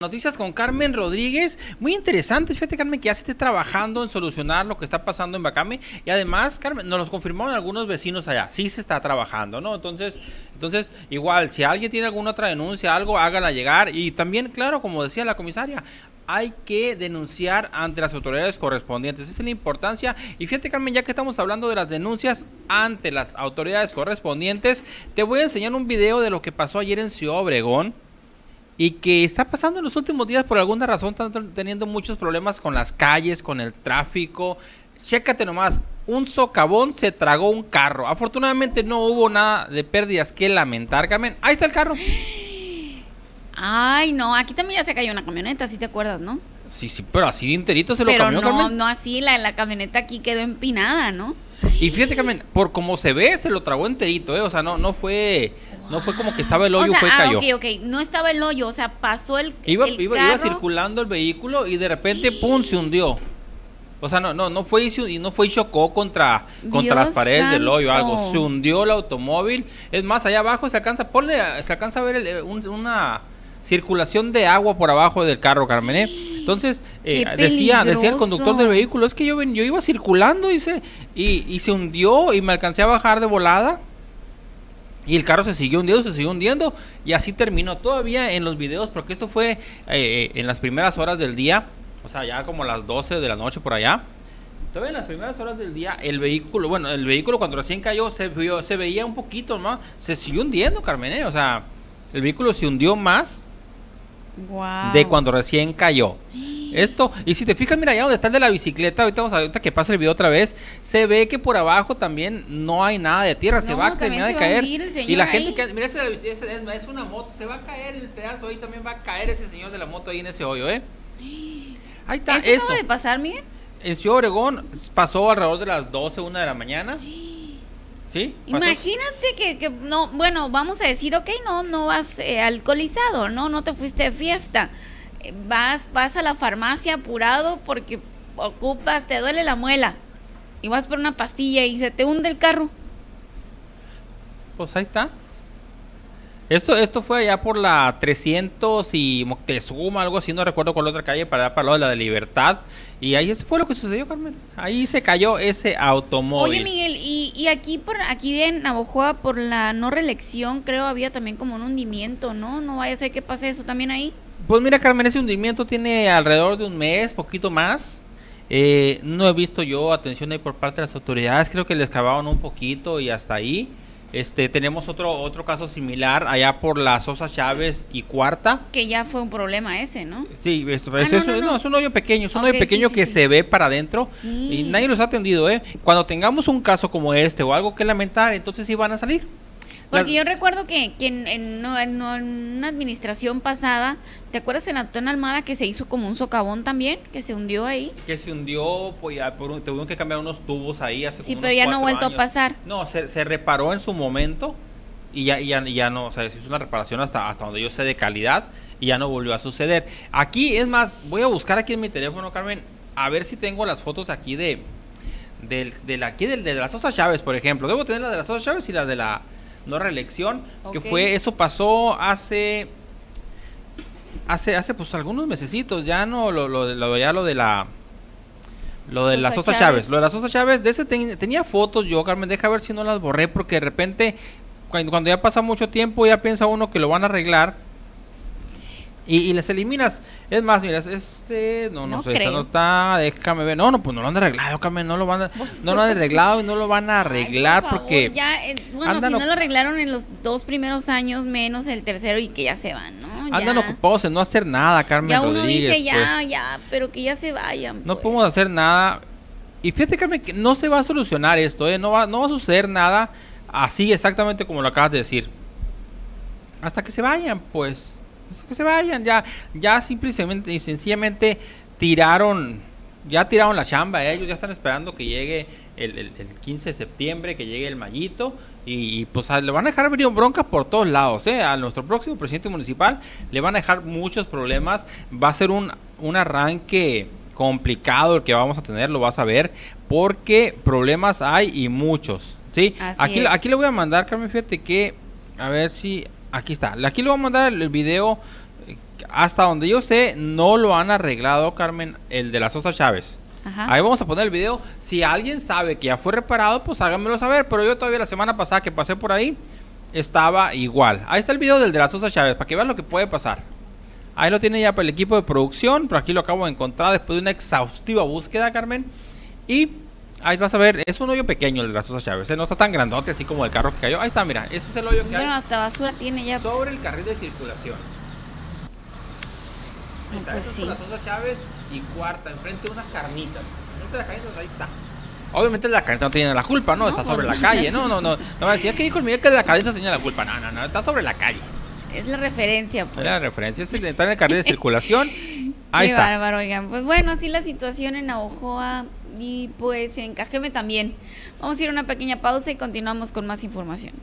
Noticias con Carmen Rodríguez, muy interesante, fíjate Carmen que ya se esté trabajando en solucionar lo que está pasando en Bacame y además Carmen nos lo confirmaron algunos vecinos allá, sí se está trabajando, ¿no? Entonces, entonces igual si alguien tiene alguna otra denuncia, algo hágala llegar y también claro, como decía la comisaria, hay que denunciar ante las autoridades correspondientes. Esa es la importancia. Y fíjate, Carmen, ya que estamos hablando de las denuncias ante las autoridades correspondientes, te voy a enseñar un video de lo que pasó ayer en Ciudad Obregón y que está pasando en los últimos días por alguna razón, están teniendo muchos problemas con las calles, con el tráfico. Chécate nomás, un socavón se tragó un carro. Afortunadamente no hubo nada de pérdidas que lamentar, Carmen. Ahí está el carro. Ay, no, aquí también ya se cayó una camioneta, si te acuerdas, ¿no? Sí, sí, pero así enterito se lo comió, no, Carmen. no así, la, la camioneta aquí quedó empinada, ¿no? Y fíjate, Carmen, por como se ve, se lo tragó enterito, ¿eh? O sea, no, no fue... No fue como que estaba el hoyo, o sea, fue ah, cayó. ok, ok, no estaba el hoyo, o sea, pasó el, Iba, el iba, carro. iba circulando el vehículo y de repente, ¡pum!, se hundió. O sea, no, no, no fue y, no fue y chocó contra, contra las paredes del hoyo o algo. Se hundió el automóvil. Es más, allá abajo se alcanza, ponle, se alcanza a ver el- un- una circulación de agua por abajo del carro, Carmen. ¿eh? Entonces, eh, decía, decía el conductor del vehículo, es que yo, ven- yo iba circulando se, y, y se hundió y me alcancé a bajar de volada. Y el carro se siguió hundiendo, se siguió hundiendo. Y así terminó todavía en los videos, porque esto fue eh, en las primeras horas del día. O sea, ya como las 12 de la noche por allá. Todavía en las primeras horas del día, el vehículo, bueno, el vehículo cuando recién cayó se, vio- se veía un poquito más. Se siguió hundiendo, Carmen. ¿eh? O sea, el vehículo se hundió más Guau. de cuando recién cayó. Esto, y si te fijas, mira, allá donde está el de la bicicleta, ahorita vamos a ahorita que pase el video otra vez, se ve que por abajo también no hay nada de tierra, se va a terminar de caer. y la gente que, mira, ese de la bici- ese es, una moto, se va a caer el pedazo ahí, también va a caer ese señor de la moto ahí en ese hoyo, ¿eh? Ahí está, ¿Eso, eso. acaba de pasar, Miguel? En Ciudad Obregón pasó alrededor de las 12, 1 de la mañana. ¿Sí? Pasó- Imagínate que, que no, bueno, vamos a decir, ok, no, no vas eh, alcoholizado, no, no te fuiste de fiesta. Vas, vas a la farmacia apurado porque ocupas, te duele la muela. Y vas por una pastilla y se te hunde el carro. Pues ahí está. Esto, esto fue allá por la 300 y Moctezuma, algo así, no recuerdo cuál otra calle, para allá para el lado de la de Libertad. Y ahí eso fue lo que sucedió, Carmen. Ahí se cayó ese automóvil. Oye, Miguel, y, y aquí por aquí en Navojoa por la no reelección, creo había también como un hundimiento, ¿no? No vaya a ser que pase eso también ahí. Pues mira, Carmen, ese hundimiento tiene alrededor de un mes, poquito más. Eh, no he visto yo atención ahí por parte de las autoridades. Creo que le excavaron un poquito y hasta ahí. Este, tenemos otro otro caso similar allá por la Sosa Chávez y Cuarta. Que ya fue un problema ese, ¿no? Sí, esto- Ah, es, no, es- no, no, no. es un hoyo pequeño, es un Ok, hoyo pequeño sí, sí, que sí. se ve para adentro y nadie los ha atendido, ¿eh? Cuando tengamos un caso como este o algo que lamentar, entonces sí van a salir. Porque Las- yo recuerdo que, que en, en- no- en- una administración pasada, ¿te acuerdas en Antón Almada que se hizo como un socavón también? Que se hundió ahí. Que se hundió, pues ya por tuvieron que cambiar unos tubos ahí hace Sí, como pero unos ya no ha vuelto a pasar. No, se, se reparó en su momento y ya, y ya, y ya no, o sea, se hizo una reparación hasta, hasta donde yo sé de calidad y ya no volvió a suceder. Aquí, es más, voy a buscar aquí en mi teléfono, Carmen, a ver si tengo las fotos aquí de, del, aquí del- de, la Sosa Chávez, por ejemplo. Debo tener la de la Sosa Chávez y la de la no reelección, que fue, eso pasó hace, hace, hace pues algunos mesecitos, ya no, lo, lo, lo, ya lo de la... Lo de la Sosa Sosa Chávez. Chávez. Lo de la Sosa Chávez, de ese ten- tenía fotos yo, Carmen, deja ver si no las borré, porque de repente, cuando, cuando ya pasa mucho tiempo, ya piensa uno que lo van a arreglar. Y, y las eliminas. Es más, mira, este, no, no, No sé, esta no está, déjame ver. No, no, pues no lo han arreglado, Carmen, no lo van a, no lo han arreglado y no lo van a Ay, arreglar por porque... Ya, eh, bueno, andan si no lo arreglaron en los dos primeros años, menos el tercero y que ya se van, ¿no? Andan ya, ocupados en no hacer nada, Carmen Ya uno Rodríguez. dice, ya, pues. ya, pero que ya se vayan. No pues. podemos hacer nada. Y fíjate, Carmen, que no se va a solucionar esto, ¿eh? No va, no va a suceder nada así exactamente como lo acabas de decir. Hasta que se vayan, pues. Hasta que se vayan. Ya, ya simplemente y sencillamente tiraron, ya tiraron la chamba. ¿eh? Ellos ya están esperando que llegue el, el- el 15 de septiembre, que llegue el mallito. Y, y, pues a- le van a dejar venir broncas por todos lados. ¿eh? A nuestro próximo presidente municipal le van a dejar muchos problemas. Va a ser un, un arranque complicado el que vamos a tener, lo vas a ver, porque problemas hay y muchos, ¿sí? Así aquí, es. aquí le voy a mandar, Carmen, fíjate que, a ver si, aquí está, aquí le voy a mandar el, video hasta donde yo sé, no lo han arreglado, Carmen, el de la Sosa Chávez. Ajá. Ahí vamos a poner el video. Si alguien sabe que ya fue reparado, pues háganmelo saber. Pero yo todavía la semana pasada que pasé por ahí, estaba igual. Ahí está el video del de la Sosa Chávez, para que vean lo que puede pasar. Ahí lo tiene ya para el equipo de producción, pero aquí lo acabo de encontrar después de una exhaustiva búsqueda, Carmen. Y ahí vas a ver, es un hoyo pequeño el de la Sosa Chávez, ¿eh? no está tan grandote así como el carro que cayó. Ahí está, mira, ese es el hoyo que Bueno, hay hasta basura tiene ya. sobre el carril de circulación. Ahí está, Pues es sí. por la Sosa Chávez y cuarta, enfrente de unas carnitas. Enfrente de las carnitas, ahí está. Obviamente la carnita no tiene la culpa, ¿no? No, está pues sobre la no. calle, no, no, no. No va a decir, es que dijo el Miguel que la carnita tenía la culpa. No, no, no, está sobre la calle. Es la referencia, pues. Era la referencia, es el- está en el carril de circulación. Ahí Qué está. bárbaro, oigan. Pues bueno, así la situación en Navojoa y pues en Cajeme también. Vamos a ir a una pequeña pausa y continuamos con más información.